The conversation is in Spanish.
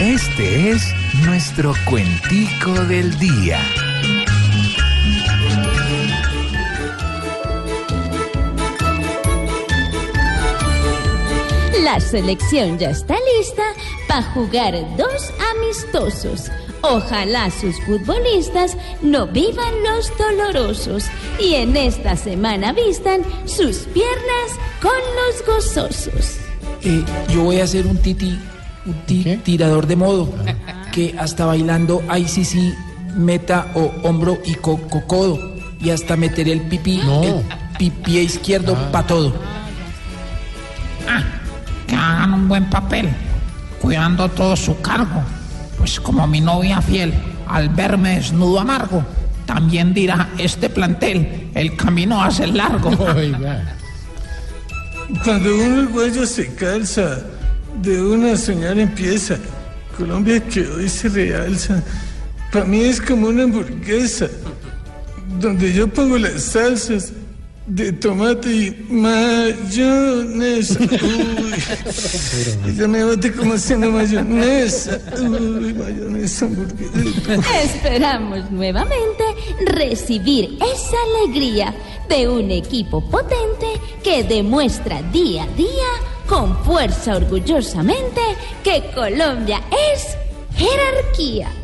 Este es nuestro cuentico del día. La selección ya está lista para jugar dos amistosos. Ojalá sus futbolistas no vivan los dolorosos y en esta semana vistan sus piernas con los gozosos. Eh, yo voy a hacer un titi, un ti- tirador de modo, que hasta bailando ahí sí sí meta o hombro y co- cocodo y hasta meteré el pipí, el pi- pie izquierdo pa' todo. que hagan un buen papel, cuidando todo su cargo. Pues como mi novia fiel, al verme desnudo amargo, también dirá este plantel, el camino hace largo. Cuando un uruguayo se calza, de una soñar empieza. Colombia que hoy se realza. Para mí es como una hamburguesa, donde yo pongo las salsas de tomate y mayonesa. Uy, ya me bote como haciendo mayonesa. Uy, mayonesa, hamburguesa. Esperamos nuevamente recibir esa alegría de un equipo potente que demuestra día a día con fuerza orgullosamente que Colombia es jerarquía.